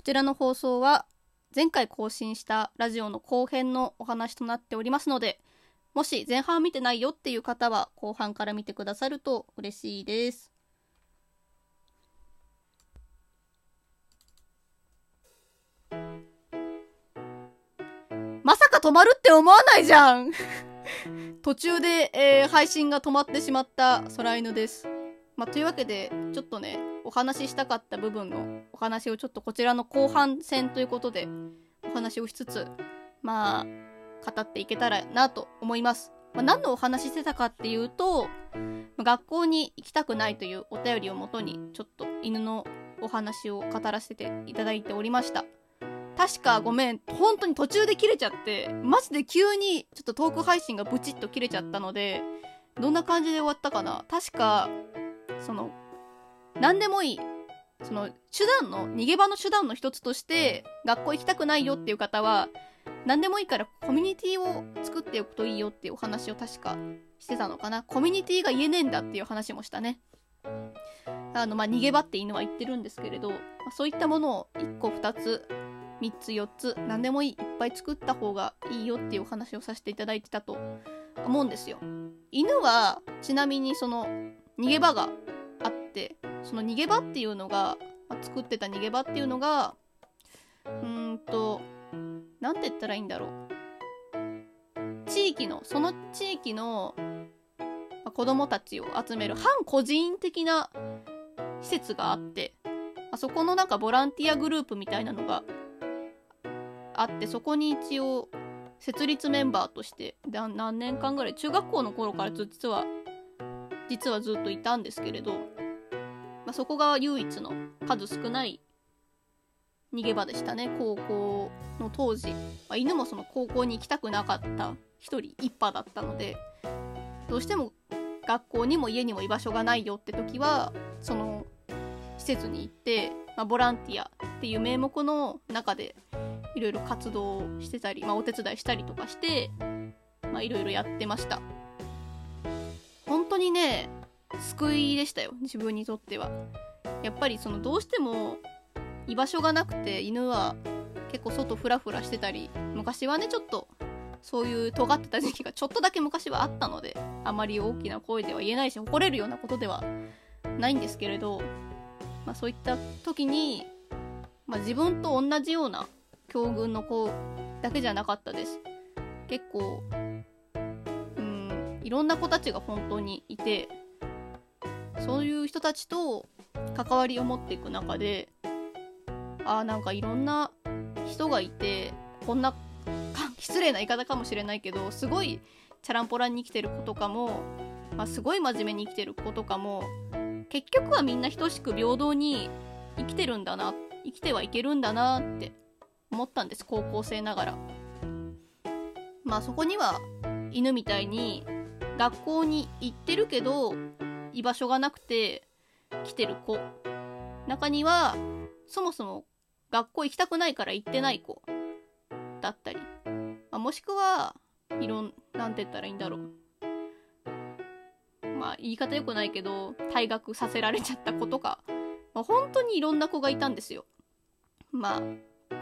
こちらの放送は前回更新したラジオの後編のお話となっておりますので、もし前半見てないよっていう方は後半から見てくださると嬉しいです。まさか止まるって思わないじゃん 途中で、えー、配信が止まってしまった空犬です。まあ、というわけで、ちょっとね、お話ししたかった部分の話をちょっとこちらの後半戦ということで、お話をしつつ、まあ、語っていけたらなと思います。まあ、何のお話してたかっていうと、学校に行きたくないというお便りをもとに、ちょっと犬のお話を語らせていただいておりました。確かごめん、本当に途中で切れちゃって、マジで急にちょっとトーク配信がブチッと切れちゃったので、どんな感じで終わったかな確か、その、何でもいい。その、手段の、逃げ場の手段の一つとして、学校行きたくないよっていう方は、何でもいいからコミュニティを作っておくといいよっていうお話を確かしてたのかな。コミュニティが言えねえんだっていう話もしたね。あの、まあ、逃げ場って犬は言ってるんですけれど、まあ、そういったものを1個2つ3つ4つ何でもいいいっぱい作った方がいいよっていうお話をさせていただいてたと思うんですよ犬はちなみにその逃げ場がその逃げ場っていうのが、まあ、作ってた逃げ場っていうのがうんと何て言ったらいいんだろう。地域のその地域の、子供たちを集める反個人的な施設があってあそこのなんかボランティアグループみたいなのがあってそこに一応設立メンバーとして何年間ぐらい中学校の頃から実は実はずっといたんですけれど、まあ、そこが唯一の数少ない逃げ場でしたね高校の当時、まあ、犬もその高校に行きたくなかった一人一派だったのでどうしても学校にも家にも居場所がないよって時はその施設に行って、まあ、ボランティアっていう名目の中でいろいろ活動してたり、まあ、お手伝いしたりとかして、いろいろやってました。本当にね、救いでしたよ、自分にとっては。やっぱりそのどうしても居場所がなくて犬は結構外フラフラしてたり、昔はね、ちょっとそういう尖ってた時期がちょっとだけ昔はあったので、あまり大きな声では言えないし、誇れるようなことではないんですけれど、まあそういった時に、まあ自分と同じような境遇の子だけじゃなかったです。結構、うん、いろんな子たちが本当にいて、そういう人たちと関わりを持っていく中で、ああ、なんかいろんな人がいて、こんな、失礼な言い方かもしれないけど、すごいチャランポランに生きてる子とかも、まあ、すごい真面目に生きてる子とかも、結局はみんな等しく平等に生きてるんだな、生きてはいけるんだなって思ったんです高校生ながら。まあそこには犬みたいに学校に行ってるけど居場所がなくて来てる子。中にはそもそも学校行きたくないから行ってない子だったり、まあ、もしくはいろんなんて言ったらいいんだろう。まあ言い方良くないけど退学させられちゃった子とか、まあ、本当にいろんな子がいたんですよ。まあ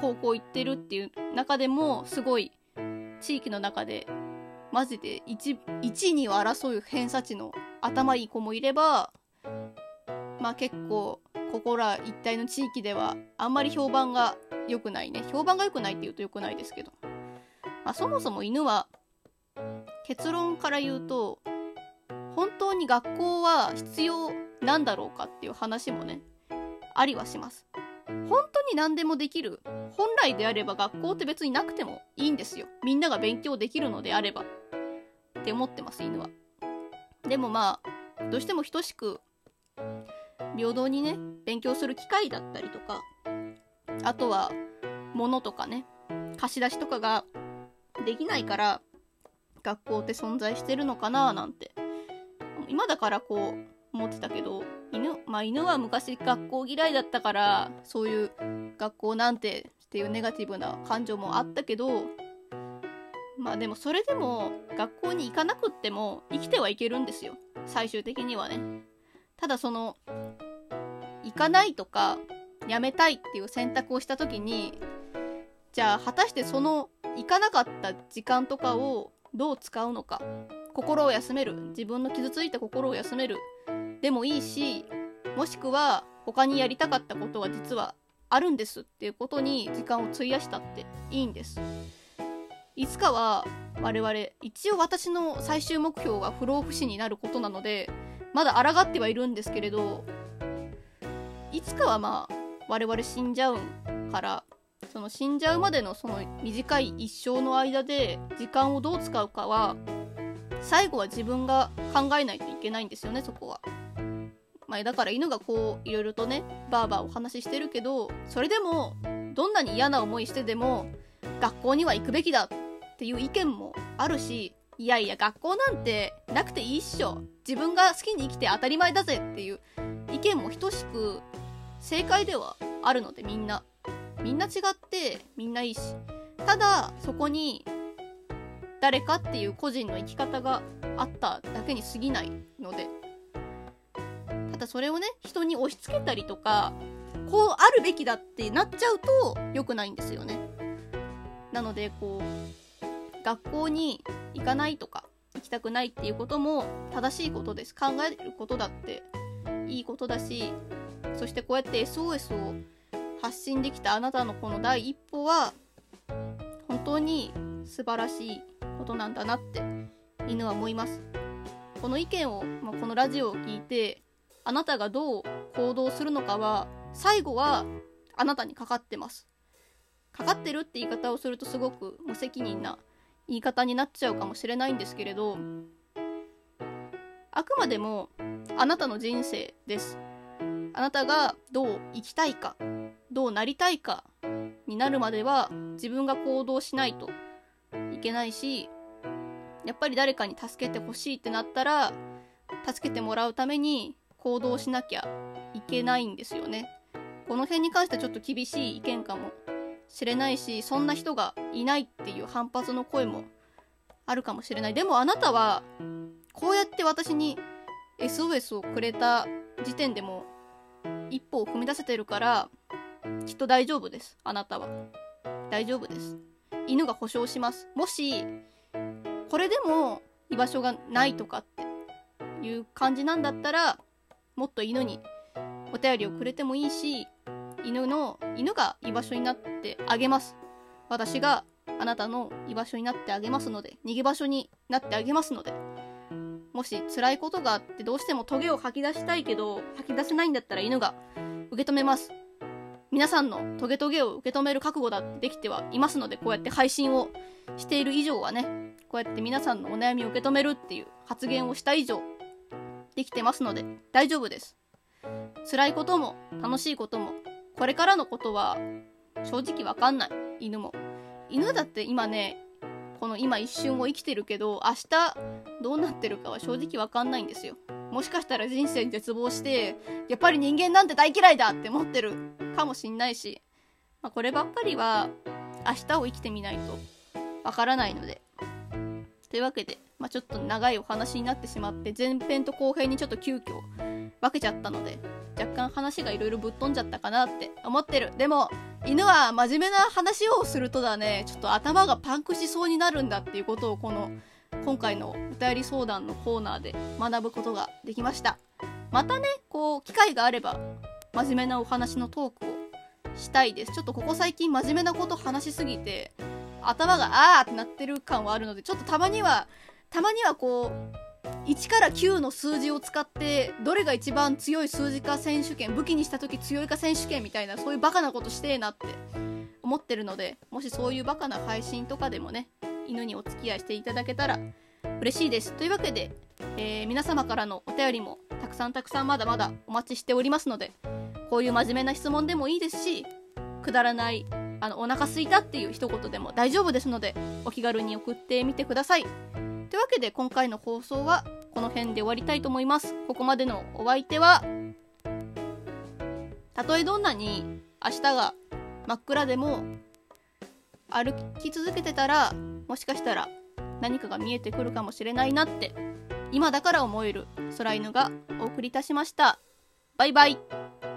高校行ってるっていう中でもすごい地域の中でマジで 1, 1にを争う偏差値の頭いい子もいればまあ結構ここら一帯の地域ではあんまり評判が良くないね。評判が良くないって言うと良くないですけど、まあ、そもそも犬は結論から言うと本当に学校は必要なんだろうかっていう話もねありはします。本当に何でもできる本来であれば学校って別になくてもいいんですよ。みんなが勉強できるのであれば。って思ってます犬は。でもまあどうしても等しく平等にね勉強する機会だったりとかあとは物とかね貸し出しとかができないから学校って存在してるのかななんて。今だからこう思ってたけど犬まあ犬は昔学校嫌いだったからそういう学校なんてっていうネガティブな感情もあったけどまあでもそれでも学校に行かなくっても生きてはいけるんですよ。最終的にはね。ただその行かないとか辞めたいっていう選択をした時にじゃあ果たしてその行かなかった時間とかをどう使うのか。心を休める。自分の傷ついた心を休める。でもいいしもしくは他にやりたかったことが実はあるんですっていうことに時間を費やしたっていいんですいつかは我々一応私の最終目標が不老不死になることなのでまだ抗ってはいるんですけれどいつかはまあ我々死んじゃうからその死んじゃうまでのその短い一生の間で時間をどう使うかは最後は自分が考えないといけないんですよねそこは。まあ、だから犬がこういろいろとねバーバーお話ししてるけどそれでもどんなに嫌な思いしてでも学校には行くべきだっていう意見もあるしいやいや学校なんてなくていいっしょ。自分が好きに生きて当たり前だぜっていう意見も等しく正解ではあるのでみんな。みんな違ってみんないいし。ただそこに誰かっていう個人の生き方があっただけに過ぎないので。ただそれをね人に押し付けたりとかこうあるべきだってなっちゃうと良くないんですよね。なのでこう学校に行かないとか行きたくないっていうことも正しいことです。考えることだっていいことだしそしてこうやって SOS を発信できたあなたのこの第一歩は本当に素晴らしいことなんだなって犬は思います。この意見を、まあ、このラジオを聞いてあなたがどう行動するのかは最後はあなたにかかってます。かかってるって言い方をするとすごく無責任な言い方になっちゃうかもしれないんですけれどあくまでもあなたの人生です。あなたがどう生きたいかどうなりたいかになるまでは自分が行動しないといけないしやっぱり誰かに助けてほしいってなったら助けてもらうために行動しなきゃいけないんですよね。この辺に関してはちょっと厳しい意見かも。しれないしそんな人がいないっていう反発の声もあるかもしれない。でもあなたはこうやって私に SOS をくれた時点でも一歩を踏み出せてるからきっと大丈夫です。あなたは。大丈夫です。犬が保証します。もしこれでも居場所がないとかっていう感じなんだったらもっと犬にお便りをくれてもいいし犬の犬が居場所になってあげます。私があなたの居場所になってあげますので逃げ場所になってあげますので。もし辛いことがあってどうしてもトゲを吐き出したいけど吐き出せないんだったら犬が受け止めます。皆さんのトゲトゲを受け止める覚悟だってできてはいますのでこうやって配信をしている以上はねこうやって皆さんのお悩みを受け止めるっていう発言をした以上できてますので大丈夫です。辛いことも楽しいこともこれからのことは正直わかんない。犬も。犬だって今ねこの今一瞬を生きてるけど明日どうなってるかは正直わかんないんですよ。もしかしたら人生に絶望してやっぱり人間なんて大嫌いだって思ってるかもしんないし、まあ、こればっかりは明日を生きてみないとわからないので。というわけで、まあ、ちょっと長いお話になってしまって前編と後編にちょっと急遽分けちゃったので若干話がいろいろぶっ飛んじゃったかなって思ってる。でも犬は真面目な話をするとだねちょっと頭がパンクしそうになるんだっていうことをこの今回のお便り相談のコーナーで学ぶことができました。またねこう機会があれば真面目なお話のトークをしたいです。ちょっとここ最近真面目なこと話しすぎて頭があーってなってる感はあるのでちょっとたまにはたまにはこう1から9の数字を使ってどれが一番強い数字か選手権武器にした時強いか選手権みたいなそういうバカなことしてえなって思ってるのでもしそういうバカな配信とかでもね犬にお付き合いしていただけたら嬉しいです。というわけで、えー、皆様からのお便りもたくさんたくさんまだまだお待ちしておりますのでこういう真面目な質問でもいいですしくだらないあのお腹すいたっていう一言でも大丈夫ですのでお気軽に送ってみてください。いうわけで今回の放送はこの辺で終わりたいと思います。ここまでのお相手はたとえどんなに明日が真っ暗でも歩き続けてたらもしかしたら何かが見えてくるかもしれないなって今だから思える空犬がお送りいたしました。バイバイ。